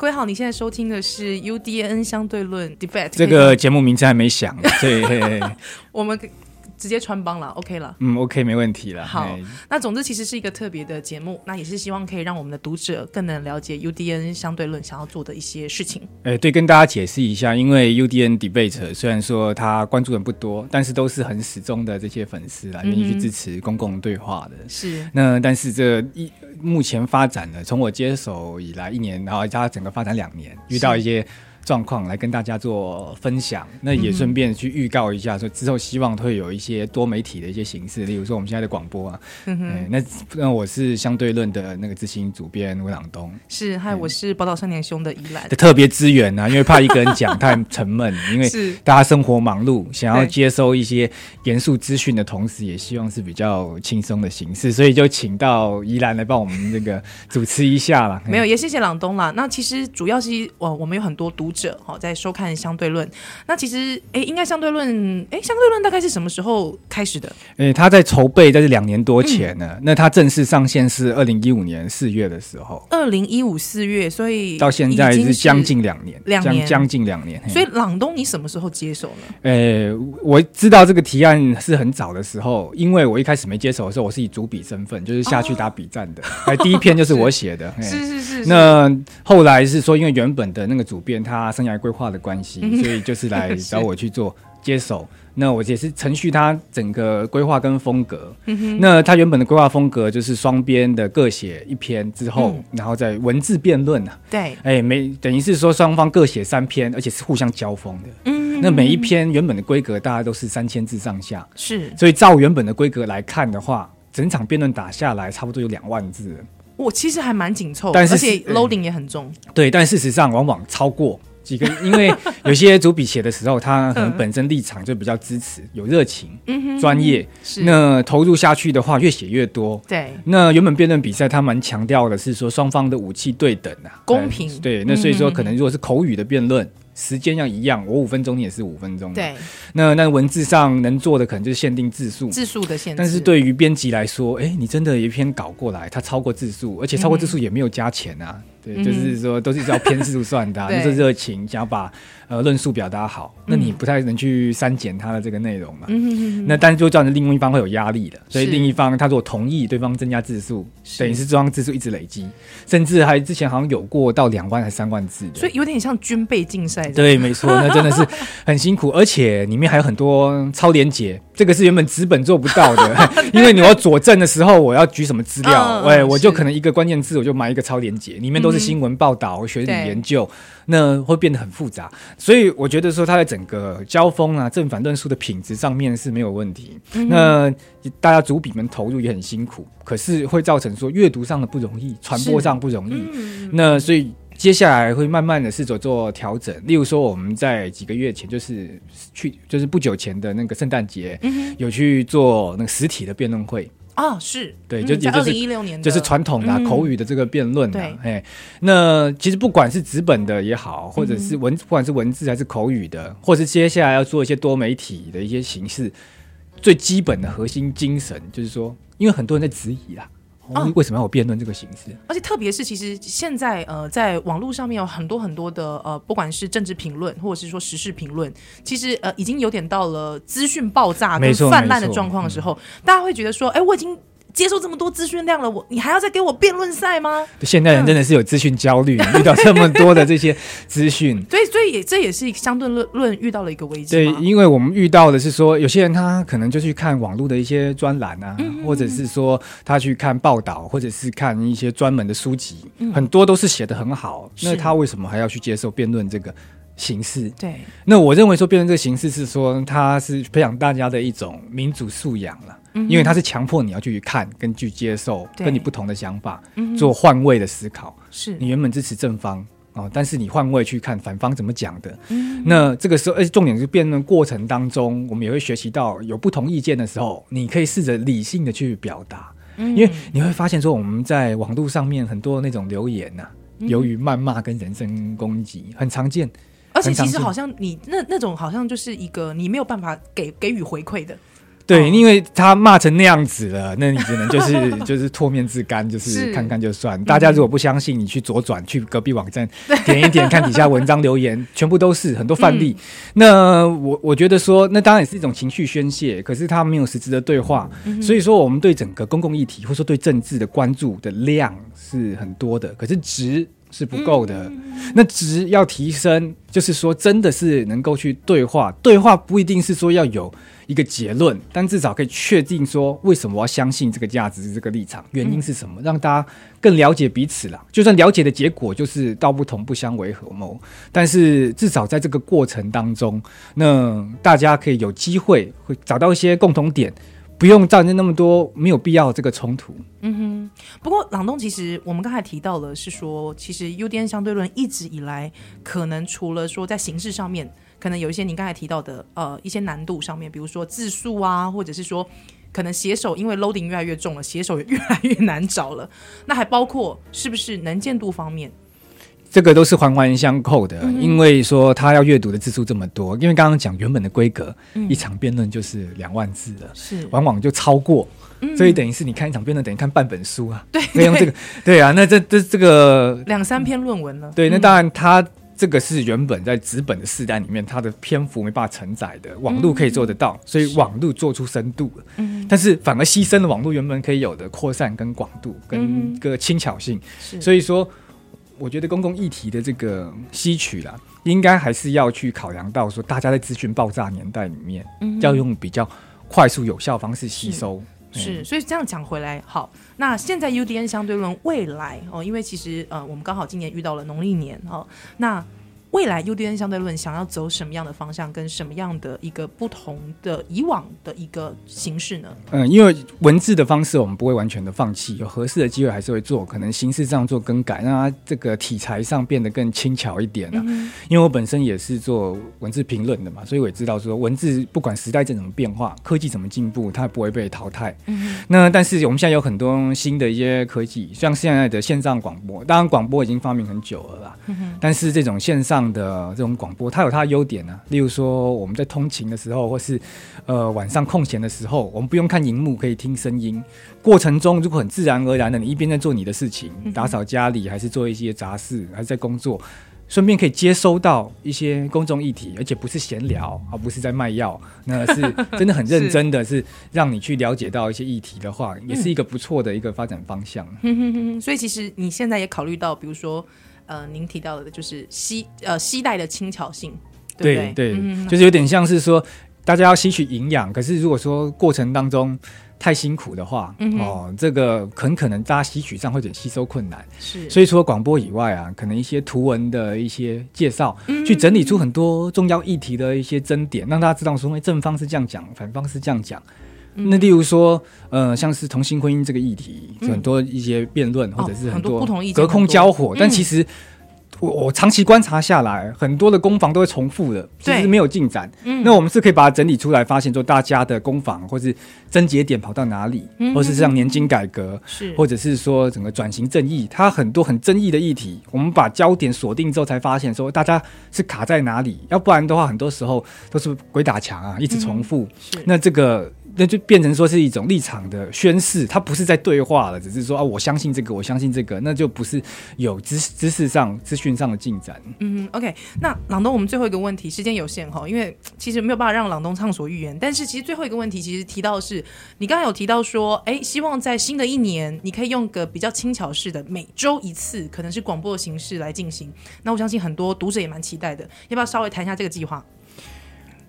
各位好，你现在收听的是 UDN 相对论 Debate，这个节目名字还没想，对，我们。直接穿帮了，OK 了。嗯，OK，没问题了。好，那总之其实是一个特别的节目，那也是希望可以让我们的读者更能了解 UDN 相对论想要做的一些事情。哎，对，跟大家解释一下，因为 UDN Debate 虽然说他关注人不多，但是都是很始终的这些粉丝啊，愿意去支持公共对话的。是。那但是这一目前发展呢，从我接手以来一年，然后加整个发展两年，遇到一些。状况来跟大家做分享，那也顺便去预告一下，说之后希望会有一些多媒体的一些形式，例如说我们现在的广播啊。嗯哼。欸、那那我是相对论的那个执行主编温朗东。是，嗨，我是宝岛少年兄的宜兰。的特别资源啊，因为怕一个人讲太沉闷，因为 大家生活忙碌，想要接收一些严肃资讯的同时，也希望是比较轻松的形式，所以就请到宜兰来帮我们这个主持一下了。没有，也谢谢朗东啦。那其实主要是我我们有很多读。者好，在收看相对论。那其实，哎，应该相对论，哎，相对论大概是什么时候开始的？哎，他在筹备，在这两年多前呢。嗯、那他正式上线是二零一五年四月的时候。二零一五四月，所以到现在是将近两年，两年将近两年。所以朗东，你什么时候接手呢？哎，我知道这个提案是很早的时候，因为我一开始没接手的时候，我是以主笔身份，就是下去打笔战的。哎、哦，第一篇就是我写的。是是是，是。那后来是说，因为原本的那个主编他。生涯规划的关系，所以就是来找 我去做接手。那我也是程序他整个规划跟风格。那他原本的规划风格就是双边的各写一篇之后，嗯、然后再文字辩论啊。对，哎，每等于是说双方各写三篇，而且是互相交锋的。嗯，那每一篇原本的规格大家都是三千字上下。是，所以照原本的规格来看的话，整场辩论打下来差不多有两万字。我其实还蛮紧凑，但是而且 loading 也很重。对，但事实上往往超过。几个，因为有些主笔写的时候，他 可能本身立场就比较支持，有热情、专业。那投入下去的话，越写越多。对。那原本辩论比赛，他蛮强调的是说双方的武器对等啊，公平。对。那所以说，可能如果是口语的辩论，时间要一样，我五分钟，你也是五分钟。对。那那文字上能做的，可能就是限定字数，字数的限制。但是对于编辑来说，哎，你真的有一篇稿过来，它超过字数，而且超过字数也没有加钱啊。对，就是说都是要偏字数算的，啊，就是热情，想要把呃论述表达好，那你不太能去删减它的这个内容嘛。嗯、那但是就造成另外一方会有压力的，所以另一方他如果同意对方增加字数，等于是这方字数一直累积，甚至还之前好像有过到两万还三万字，所以有点像军备竞赛。对，没错，那真的是很辛苦，而且里面还有很多超连结，这个是原本纸本做不到的，因为你要佐证的时候，我要举什么资料，哎、嗯，我就可能一个关键字我就埋一个超连接，里面都。是新闻报道、学理研究，那会变得很复杂。所以我觉得说，它在整个交锋啊、正反论述的品质上面是没有问题。嗯、那大家主笔们投入也很辛苦，可是会造成说阅读上的不容易，传播上不容易。嗯、那所以接下来会慢慢的试着做调整。例如说，我们在几个月前，就是去，就是不久前的那个圣诞节，嗯、有去做那个实体的辩论会。啊、哦，是对，就、嗯、也就是2016年就是传统的、啊嗯、口语的这个辩论、啊，对，哎，那其实不管是纸本的也好，或者是文，嗯、不管是文字还是口语的，或是接下来要做一些多媒体的一些形式，最基本的核心精神就是说，因为很多人在质疑啦。为什么要有辩论这个形式？而且特别是，其实现在呃，在网络上面有很多很多的呃，不管是政治评论，或者是说时事评论，其实呃，已经有点到了资讯爆炸跟泛滥的状况的时候，大家会觉得说，哎，我已经。接受这么多资讯量了，我你还要再给我辩论赛吗？现代人真的是有资讯焦虑，遇到这么多的这些资讯，所以所以也这也是相对论论遇到了一个危机。对，因为我们遇到的是说，有些人他可能就去看网络的一些专栏啊，嗯嗯嗯，或者是说他去看报道，或者是看一些专门的书籍，嗯、很多都是写的很好。那他为什么还要去接受辩论这个形式？对，那我认为说辩论这个形式是说，它是培养大家的一种民主素养了。因为他是强迫你要去看跟去接受跟你不同的想法，做换位的思考。是你原本支持正方哦，但是你换位去看反方怎么讲的。那这个时候，而且重点是辩论过程当中，我们也会学习到有不同意见的时候，你可以试着理性的去表达。因为你会发现说，我们在网络上面很多那种留言呐，由于谩骂跟人身攻击很常见，而且其实好像你那那种好像就是一个你没有办法给给予回馈的。对，因为他骂成那样子了，那你只能就是 就是唾面自干，就是看看就算。大家如果不相信，你去左转去隔壁网站点一点，看底下文章留言，全部都是很多范例。那我我觉得说，那当然也是一种情绪宣泄，可是他没有实质的对话。所以说，我们对整个公共议题或者说对政治的关注的量是很多的，可是值是不够的。那值要提升，就是说真的是能够去对话，对话不一定是说要有。一个结论，但至少可以确定说，为什么我要相信这个价值、这个立场，原因是什么，让大家更了解彼此啦。就算了解的结果就是道不同不相为何谋，但是至少在这个过程当中，那大家可以有机会会找到一些共同点，不用造成那么多没有必要这个冲突。嗯哼。不过朗东，其实我们刚才提到了是说，其实 UDN 相对论一直以来可能除了说在形式上面。可能有一些您刚才提到的，呃，一些难度上面，比如说字数啊，或者是说，可能写手因为 loading 越来越重了，写手也越来越难找了。那还包括是不是能见度方面？这个都是环环相扣的，嗯、因为说他要阅读的字数这么多，因为刚刚讲原本的规格，嗯、一场辩论就是两万字了，是往往就超过，嗯、所以等于是你看一场辩论等于看半本书啊。对，可以用这个，对啊，那这这这个两三篇论文了。对，那当然他。这个是原本在纸本的世代里面，它的篇幅没办法承载的，网络可以做得到，嗯、所以网络做出深度了。嗯，但是反而牺牲了网络原本可以有的扩散跟广度跟个轻巧性。嗯、所以说，我觉得公共议题的这个吸取啦，应该还是要去考量到说，大家在资讯爆炸年代里面，嗯、要用比较快速有效方式吸收。是，是，所以这样讲回来，好，那现在 UDN 相对论未来哦，因为其实呃，我们刚好今年遇到了农历年哦，那。未来 UDN 相对论想要走什么样的方向，跟什么样的一个不同的以往的一个形式呢？嗯，因为文字的方式我们不会完全的放弃，有合适的机会还是会做，可能形式上做更改，让它这个题材上变得更轻巧一点啊。嗯、因为我本身也是做文字评论的嘛，所以我也知道说文字不管时代怎么变化，科技怎么进步，它不会被淘汰。嗯，那但是我们现在有很多新的一些科技，像现在的线上广播，当然广播已经发明很久了啦。嗯、哼但是这种线上的这种广播，它有它的优点呢、啊。例如说，我们在通勤的时候，或是呃晚上空闲的时候，我们不用看荧幕，可以听声音。过程中如果很自然而然的，你一边在做你的事情，打扫家里，还是做一些杂事，还是在工作，顺便可以接收到一些公众议题，而且不是闲聊，而不是在卖药，那是真的很认真的是让你去了解到一些议题的话，也是一个不错的一个发展方向。所以其实你现在也考虑到，比如说。呃，您提到的就是吸呃吸带的轻巧性，对对，对，嗯、就是有点像是说大家要吸取营养，可是如果说过程当中太辛苦的话，嗯、哼。哦，这个很可能大家吸取上会有点吸收困难。是，所以除了广播以外啊，可能一些图文的一些介绍，嗯、去整理出很多重要议题的一些争点，让大家知道说，哎，正方是这样讲，反方是这样讲。那例如说，呃，像是同性婚姻这个议题，嗯、很多一些辩论，或者是很多隔空交火，但其实我我长期观察下来，很多的攻防都会重复的，其实没有进展。嗯、那我们是可以把它整理出来，发现说大家的攻防或是症结点跑到哪里，嗯、或是像年金改革，是。或者是说整个转型正义，它很多很争议的议题，我们把焦点锁定之后，才发现说大家是卡在哪里，要不然的话，很多时候都是鬼打墙啊，一直重复。那这个。那就变成说是一种立场的宣誓，它不是在对话了，只是说啊，我相信这个，我相信这个，那就不是有知知识上、资讯上的进展。嗯，OK。那朗东，我们最后一个问题，时间有限哈，因为其实没有办法让朗东畅所欲言。但是其实最后一个问题，其实提到的是，你刚刚有提到说，哎，希望在新的一年，你可以用个比较轻巧式的，每周一次，可能是广播的形式来进行。那我相信很多读者也蛮期待的，要不要稍微谈一下这个计划？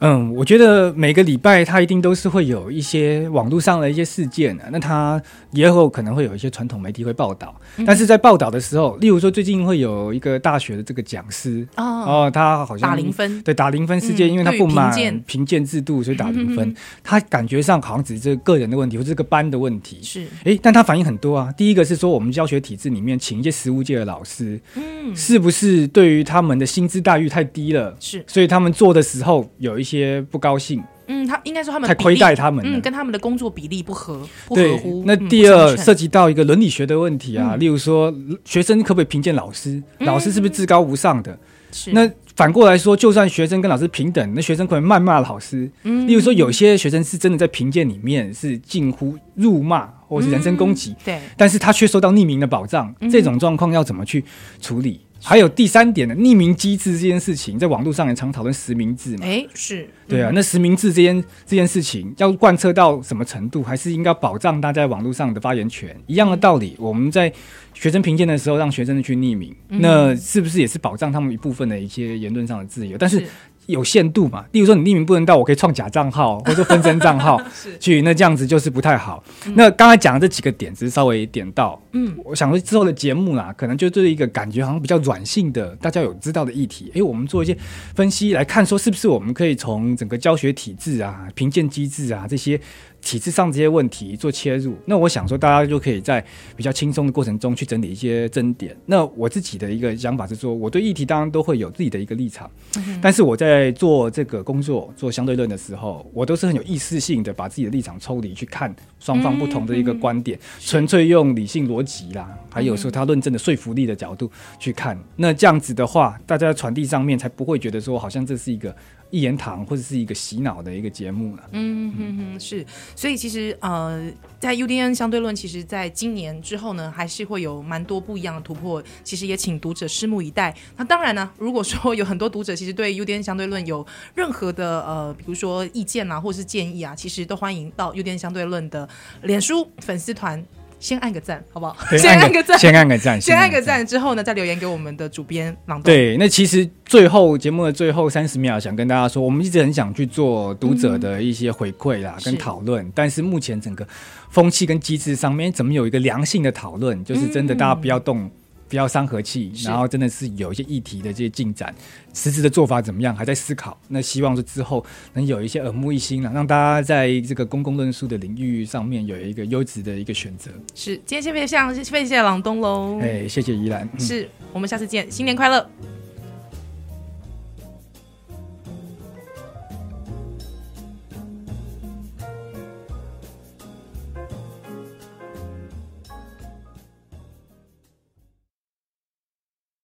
嗯，我觉得每个礼拜它一定都是会有一些网络上的一些事件的，那它也有可能会有一些传统媒体会报道，嗯、但是在报道的时候，例如说最近会有一个大学的这个讲师哦，哦，他好像打零分，对，打零分事件，嗯、因为他不满评鉴制度，所以打零分。他感觉上好像只是这个个人的问题，或者这个班的问题。是，哎，但他反应很多啊。第一个是说，我们教学体制里面请一些实务界的老师，嗯，是不是对于他们的薪资待遇太低了？是，所以他们做的时候有一些不高兴，嗯，他应该说他们太亏待他们，嗯，跟他们的工作比例不合，不合乎。那第二涉及到一个伦理学的问题啊，例如说学生可不可以评鉴老师？老师是不是至高无上的？是那反过来说，就算学生跟老师平等，那学生可能谩骂老师。嗯，例如说，有些学生是真的在评鉴里面是近乎辱骂或是人身攻击，对，但是他却受到匿名的保障，这种状况要怎么去处理？还有第三点呢匿名机制这件事情，在网络上也常讨论实名制嘛？哎，是对啊。那实名制这件这件事情要贯彻到什么程度，还是应该保障大家在网络上的发言权？一样的道理，我们在学生评鉴的时候，让学生去匿名，那是不是也是保障他们一部分的一些言论上的自由？但是。有限度嘛？例如说，你匿名不能到，我可以创假账号 或者分身账号去，那这样子就是不太好。嗯、那刚才讲的这几个点，只是稍微点到。嗯，我想说之后的节目啦，可能就对一个感觉好像比较软性的，大家有知道的议题。诶，我们做一些分析来看，说是不是我们可以从整个教学体制啊、评鉴机制啊这些。体制上这些问题做切入，那我想说，大家就可以在比较轻松的过程中去整理一些争点。那我自己的一个想法是说，我对议题当然都会有自己的一个立场，嗯、但是我在做这个工作、做相对论的时候，我都是很有意识性的把自己的立场抽离去看双方不同的一个观点，纯、嗯、粹用理性逻辑啦，还有说他论证的说服力的角度去看。那这样子的话，大家传递上面才不会觉得说好像这是一个。一言堂或者是一个洗脑的一个节目了。嗯哼哼，是，所以其实呃，在 UDN 相对论，其实在今年之后呢，还是会有蛮多不一样的突破。其实也请读者拭目以待。那当然呢，如果说有很多读者其实对 UDN 相对论有任何的呃，比如说意见啊，或是建议啊，其实都欢迎到 UDN 相对论的脸书粉丝团。先按个赞，好不好？先按个赞，先按个赞，先按个 赞之后呢，再留言给我们的主编。对，那其实最后节目的最后三十秒，想跟大家说，我们一直很想去做读者的一些回馈啦，嗯、跟讨论，是但是目前整个风气跟机制上面，怎么有一个良性的讨论？就是真的，大家不要动。嗯不要伤和气，然后真的是有一些议题的这些进展，实质的做法怎么样，还在思考。那希望是之后能有一些耳目一新了，让大家在这个公共论述的领域上面有一个优质的一个选择。是，今天先别像，谢谢朗东喽。哎，谢谢依兰。是我们下次见，新年快乐。